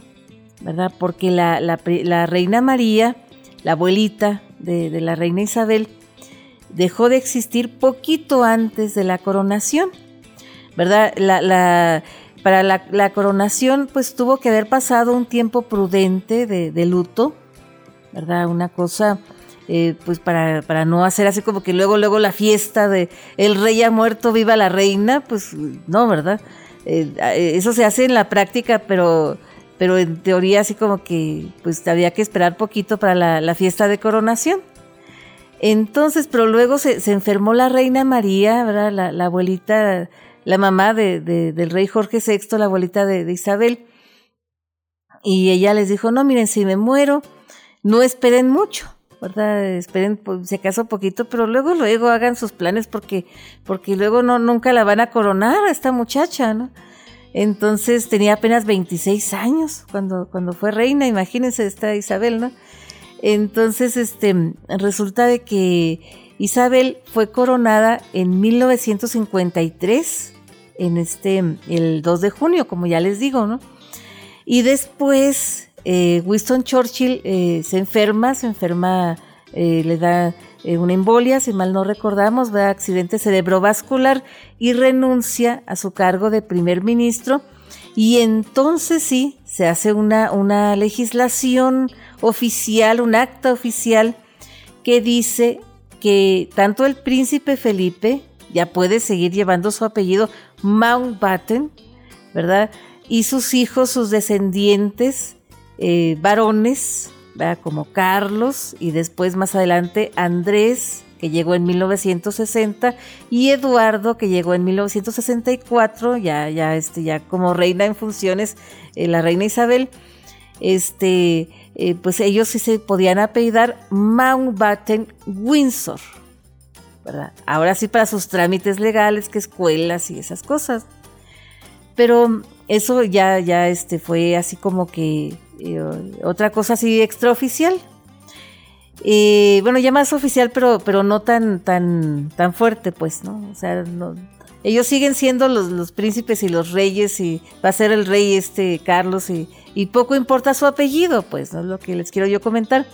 ¿verdad? Porque la, la, reina María, la abuelita de, de la reina Isabel, dejó de existir poquito antes de la coronación, ¿verdad? La, la, para la, coronación, pues tuvo que haber pasado un tiempo prudente de, luto, ¿verdad? Una cosa, eh, pues para, para, no hacer así como que luego, luego la fiesta de el rey ha muerto, viva la reina, pues no, ¿verdad? Eh, eso se hace en la práctica, pero, pero en teoría así como que pues había que esperar poquito para la, fiesta de coronación. Entonces, pero luego se, enfermó la reina María, ¿verdad? La, la abuelita la mamá de, del rey Jorge VI, la abuelita de, Isabel. Y ella les dijo, no, miren, si me muero, no esperen mucho, ¿verdad? Esperen, pues, si acaso poquito, pero luego, luego hagan sus planes porque, porque luego no, nunca la van a coronar a esta muchacha, ¿no? Entonces tenía apenas 26 años cuando, cuando fue reina, imagínense esta Isabel, ¿no? Entonces, este, resulta de que Isabel fue coronada en 1953 en este, el 2 de junio, como ya les digo, ¿no? Y después eh, Winston Churchill eh, se enferma, se enferma, eh, le da una embolia, si mal no recordamos, va accidente cerebrovascular y renuncia a su cargo de primer ministro. Y entonces sí, se hace una, una legislación oficial, un acta oficial que dice que tanto el príncipe Felipe ya puede seguir llevando su apellido Mountbatten, ¿verdad? Y sus hijos, sus descendientes eh, varones, ¿verdad? como Carlos y después más adelante Andrés, que llegó en 1960, y Eduardo, que llegó en 1964, ya, ya, este, ya como reina en funciones, eh, la reina Isabel, este, eh, pues ellos sí se podían apellidar Mountbatten Windsor, Ahora sí para sus trámites legales, que escuelas y esas cosas. Pero eso ya, ya este, fue así como que eh, otra cosa así extraoficial. Eh, bueno, ya más oficial, pero, pero no tan, tan, tan fuerte, pues, ¿no? O sea, ellos siguen siendo los, los, príncipes y los reyes y va a ser el rey este Carlos y, y poco importa su apellido, pues, no es lo que les quiero yo comentar.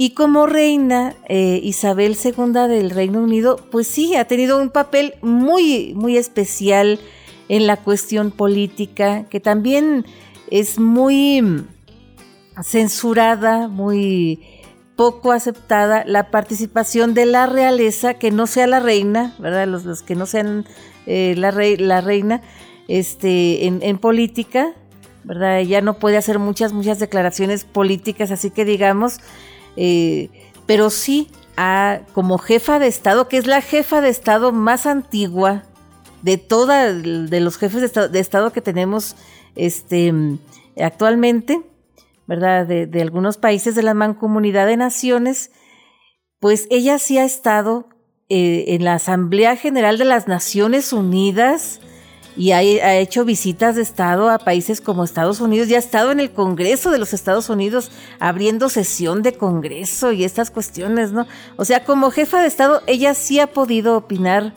Y como reina eh, Isabel II del Reino Unido, pues sí, ha tenido un papel muy, muy especial en la cuestión política, que también es muy censurada, muy poco aceptada la participación de la realeza, que no sea la reina, ¿verdad? Los, los que no sean eh, la, la reina, este, en, política, ¿verdad? Ella no puede hacer muchas, muchas declaraciones políticas, así que digamos, eh, pero sí como jefa de Estado, que es la jefa de Estado más antigua de toda, de los jefes de Estado, de estado que tenemos este, actualmente, ¿verdad? De, algunos países de la mancomunidad de naciones, pues ella sí ha estado eh, en la Asamblea General de las Naciones Unidas y ha, hecho visitas de Estado a países como Estados Unidos y ha estado en el Congreso de los Estados Unidos abriendo sesión de Congreso y estas cuestiones, ¿no? O sea, como jefa de Estado, ella sí ha podido opinar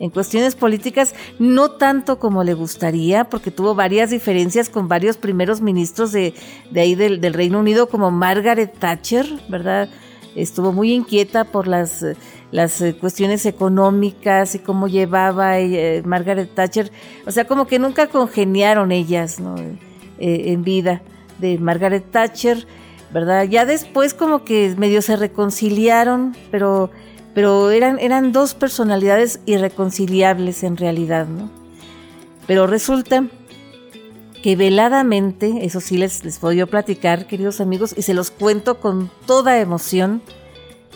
en cuestiones políticas, no tanto como le gustaría, porque tuvo varias diferencias con varios primeros ministros de, ahí del, Reino Unido, como Margaret Thatcher, ¿verdad? Estuvo muy inquieta por las, las eh, cuestiones económicas y cómo llevaba eh, Margaret Thatcher. O sea, como que nunca congeniaron ellas ¿no? Eh, en vida de Margaret Thatcher, ¿verdad? Ya después como que medio se reconciliaron, pero pero eran, eran dos personalidades irreconciliables en realidad, ¿no? Pero resulta que veladamente, eso sí les, les puedo yo platicar, queridos amigos, y se los cuento con toda emoción,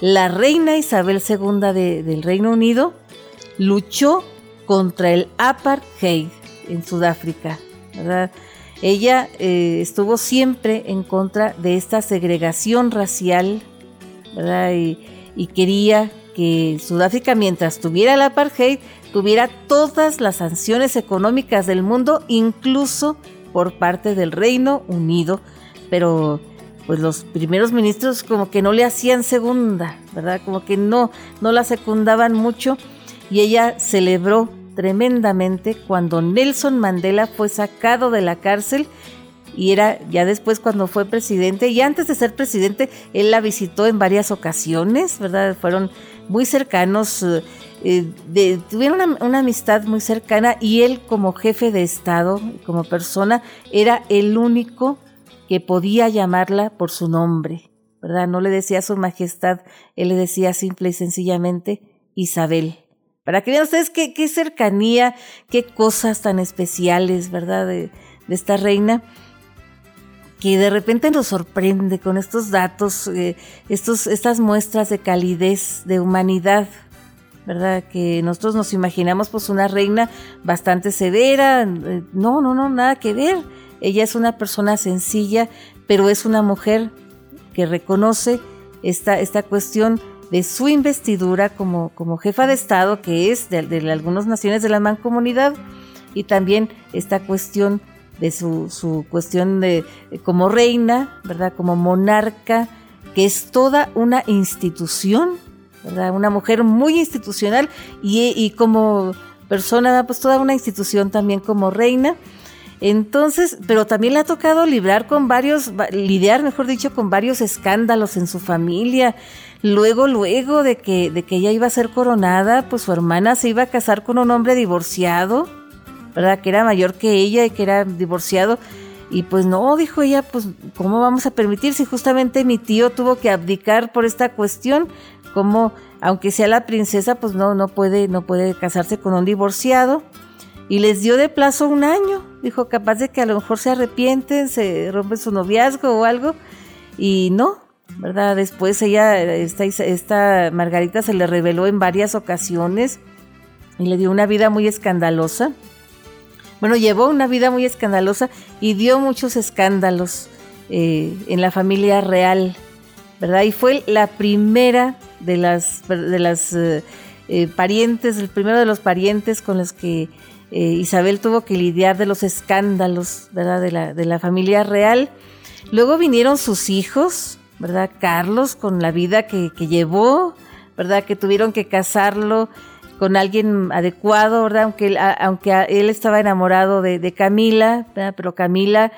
la reina Isabel II del Reino Unido luchó contra el apartheid en Sudáfrica. Ella eh, estuvo siempre en contra de esta segregación racial. Y, y quería que Sudáfrica, mientras tuviera el apartheid, tuviera todas las sanciones económicas del mundo, incluso por parte del Reino Unido, pero pues los primeros ministros como que no le hacían segunda, ¿verdad? Como que no, no la secundaban mucho y ella celebró tremendamente cuando Nelson Mandela fue sacado de la cárcel y era ya después cuando fue presidente y antes de ser presidente él la visitó en varias ocasiones, ¿verdad? Fueron muy cercanos, eh, eh, tuvieron una, amistad muy cercana y él como jefe de Estado, como persona, era el único que podía llamarla por su nombre, ¿verdad? No le decía su majestad, él le decía simple y sencillamente Isabel. Para que vean ustedes qué, qué cercanía, qué cosas tan especiales, ¿verdad? De, de esta reina que de repente nos sorprende con estos datos, eh, estos, estas muestras de calidez, de humanidad, ¿verdad? Que nosotros nos imaginamos pues una reina bastante severa, eh, no, no, no, nada que ver. Ella es una persona sencilla, pero es una mujer que reconoce esta, esta cuestión de su investidura como, como jefa de Estado, que es de, algunas naciones de la mancomunidad, y también esta cuestión de su, su cuestión de como reina, ¿verdad? Como monarca, que es toda una institución, ¿verdad? Una mujer muy institucional y, y como persona, pues toda una institución también como reina. Entonces, pero también le ha tocado librar con varios, lidiar, mejor dicho, con varios escándalos en su familia. Luego, luego de que, de que ella iba a ser coronada, pues su hermana se iba a casar con un hombre divorciado ¿verdad? Que era mayor que ella y que era divorciado. Y pues no, dijo ella, pues ¿cómo vamos a permitir si justamente mi tío tuvo que abdicar por esta cuestión? Como, aunque sea la princesa, pues no, no puede, no puede casarse con un divorciado. Y les dio de plazo un año. Dijo, capaz de que a lo mejor se arrepienten, se rompe su noviazgo o algo. Y no, ¿verdad? Después ella, esta, esta Margarita se le reveló en varias ocasiones y le dio una vida muy escandalosa. Bueno, llevó una vida muy escandalosa y dio muchos escándalos eh, en la familia real, ¿verdad? Y fue la primera de las, de las eh, eh, parientes, el primero de los parientes con los que Isabel tuvo que lidiar de los escándalos, ¿verdad? De la, de la familia real. Luego vinieron sus hijos, ¿verdad? Carlos, con la vida que, que llevó, ¿verdad? Que tuvieron que casarlo con alguien adecuado, ¿verdad? Aunque, él, aunque él estaba enamorado de, Camila, ¿verdad? pero Camila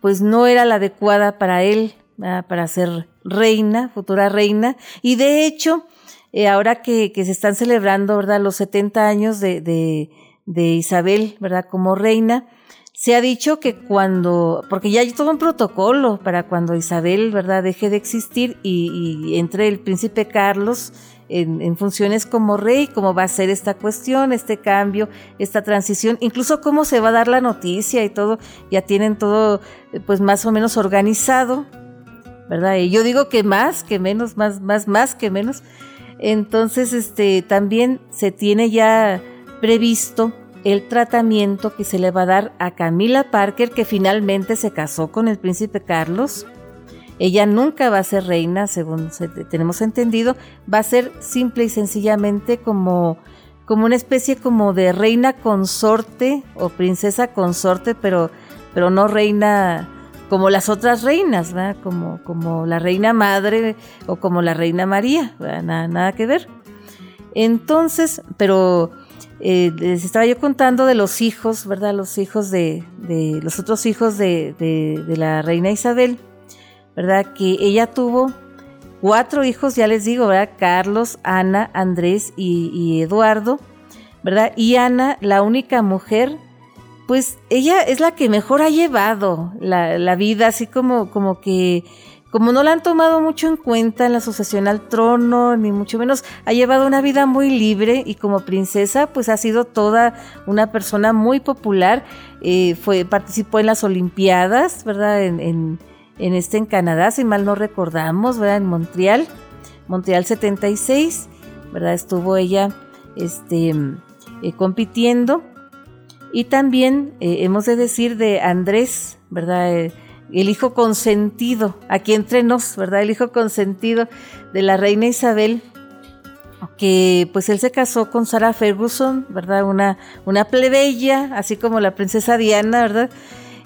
pues no era la adecuada para él, ¿verdad? para ser reina, futura reina. Y de hecho, eh, ahora que, se están celebrando, ¿verdad? Los 70 años de, de Isabel, ¿verdad? Como reina, se ha dicho que cuando, porque ya hay todo un protocolo para cuando Isabel, ¿verdad?, deje de existir y, entre el príncipe Carlos en, en, funciones como rey, cómo va a ser esta cuestión, este cambio, esta transición, incluso cómo se va a dar la noticia y todo, ya tienen todo pues más o menos organizado, ¿verdad? Y yo digo que más que menos, más, más, más que menos. Entonces, este, también se tiene ya previsto el tratamiento que se le va a dar a Camila Parker, que finalmente se casó con el príncipe Carlos. Ella nunca va a ser reina, según tenemos entendido, va a ser simple y sencillamente como, como una especie como de reina consorte o princesa consorte, pero, pero no reina como las otras reinas, ¿verdad? Como, como la reina madre o como la reina María, nada, nada que ver. Entonces, pero eh, les estaba yo contando de los hijos, ¿verdad? Los hijos de, de los otros hijos de, de, la reina Isabel, ¿verdad? Que ella tuvo cuatro hijos, ya les digo, ¿verdad? Carlos, Ana, Andrés y, y Eduardo, ¿verdad? Y Ana, la única mujer, pues ella es la que mejor ha llevado la, la vida, así como, como que como no la han tomado mucho en cuenta en la sucesión al trono, ni mucho menos, ha llevado una vida muy libre y como princesa, pues ha sido toda una persona muy popular. Eh, fue, participó en las Olimpiadas, ¿verdad? En, en, este en Canadá, si mal no recordamos, ¿verdad? En Montreal, Montreal 76, ¿verdad? Estuvo ella este, eh, compitiendo. Y también eh, hemos de decir de Andrés, ¿verdad? El hijo consentido, aquí entre nos, ¿verdad? El hijo consentido de la reina Isabel, que pues él se casó con Sarah Ferguson, ¿verdad? Una, una plebeya, así como la princesa Diana, ¿verdad?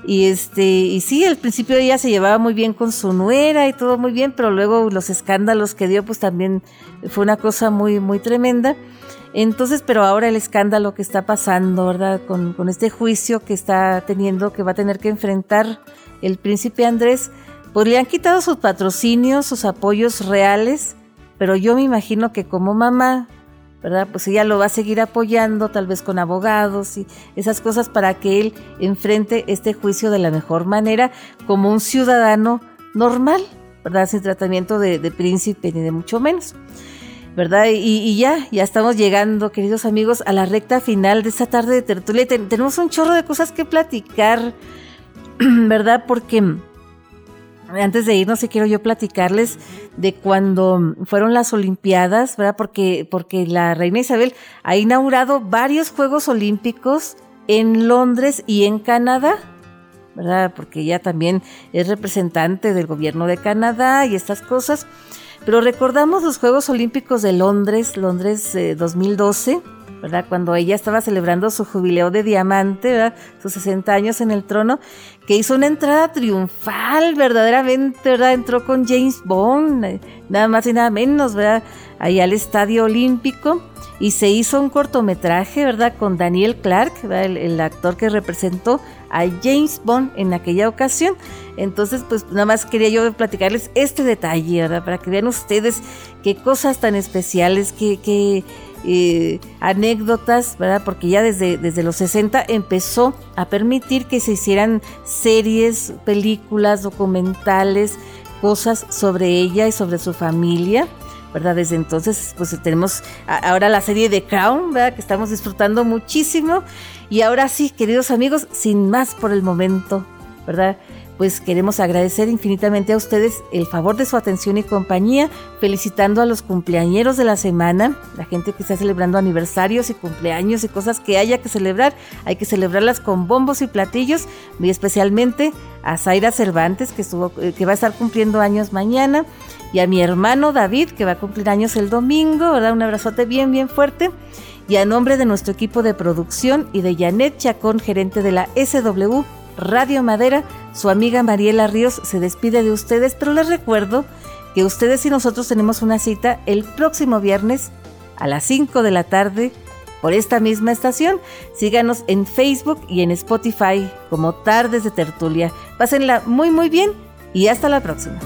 Y este, y sí, al principio ella se llevaba muy bien con su nuera y todo muy bien, pero luego los escándalos que dio, pues también fue una cosa muy, muy tremenda. Entonces, pero ahora el escándalo que está pasando, ¿verdad? Con, este juicio que está teniendo, que va a tener que enfrentar el príncipe Andrés, pues le han quitado sus patrocinios, sus apoyos reales, pero yo me imagino que como mamá, ¿verdad? Pues ella lo va a seguir apoyando, tal vez con abogados y esas cosas para que él enfrente este juicio de la mejor manera, como un ciudadano normal, ¿verdad? Sin tratamiento de príncipe ni de mucho menos. ¿Verdad? Y, y, ya, ya estamos llegando, queridos amigos, a la recta final de esta tarde de tertulia. Ten, tenemos un chorro de cosas que platicar, ¿verdad? Porque antes de irnos, sí quiero yo platicarles de cuando fueron las Olimpiadas, ¿verdad? Porque, porque la reina Isabel ha inaugurado varios Juegos Olímpicos en Londres y en Canadá, ¿verdad? Porque ella también es representante del gobierno de Canadá y estas cosas. Pero recordamos los Juegos Olímpicos de Londres, Londres eh, 2012 ¿verdad? Cuando ella estaba celebrando su jubileo de diamante, ¿verdad? Sus 60 años en el trono, que hizo una entrada triunfal, verdaderamente, ¿verdad? Entró con James Bond, eh, nada más y nada menos, ¿verdad? Ahí al Estadio Olímpico y se hizo un cortometraje, ¿verdad? Con Daniel Clark, el, el, actor que representó a James Bond en aquella ocasión. Entonces, pues nada más quería yo platicarles este detalle, ¿verdad? Para que vean ustedes qué cosas tan especiales, qué, qué, eh, anécdotas, ¿verdad? Porque ya desde, desde los 60 empezó a permitir que se hicieran series, películas, documentales, cosas sobre ella y sobre su familia. ¿Verdad? Desde entonces, pues tenemos ahora la serie de Crown, ¿verdad? Que estamos disfrutando muchísimo. Y ahora sí, queridos amigos, sin más por el momento, ¿verdad? pues queremos agradecer infinitamente a ustedes el favor de su atención y compañía, felicitando a los cumpleañeros de la semana, la gente que está celebrando aniversarios y cumpleaños y cosas que haya que celebrar, hay que celebrarlas con bombos y platillos, muy especialmente a Zaira Cervantes, que, estuvo, eh, que va a estar cumpliendo años mañana, y a mi hermano David, que va a cumplir años el domingo, ¿verdad? Un abrazote bien, bien fuerte. Y a nombre de nuestro equipo de producción y de Janet Chacón, gerente de la SW Radio Madera, su amiga Mariela Ríos se despide de ustedes, pero les recuerdo que ustedes y nosotros tenemos una cita el próximo viernes a las 5 de la tarde por esta misma estación. Síganos en Facebook y en Spotify como Tardes de Tertulia. Pásenla muy muy bien y hasta la próxima.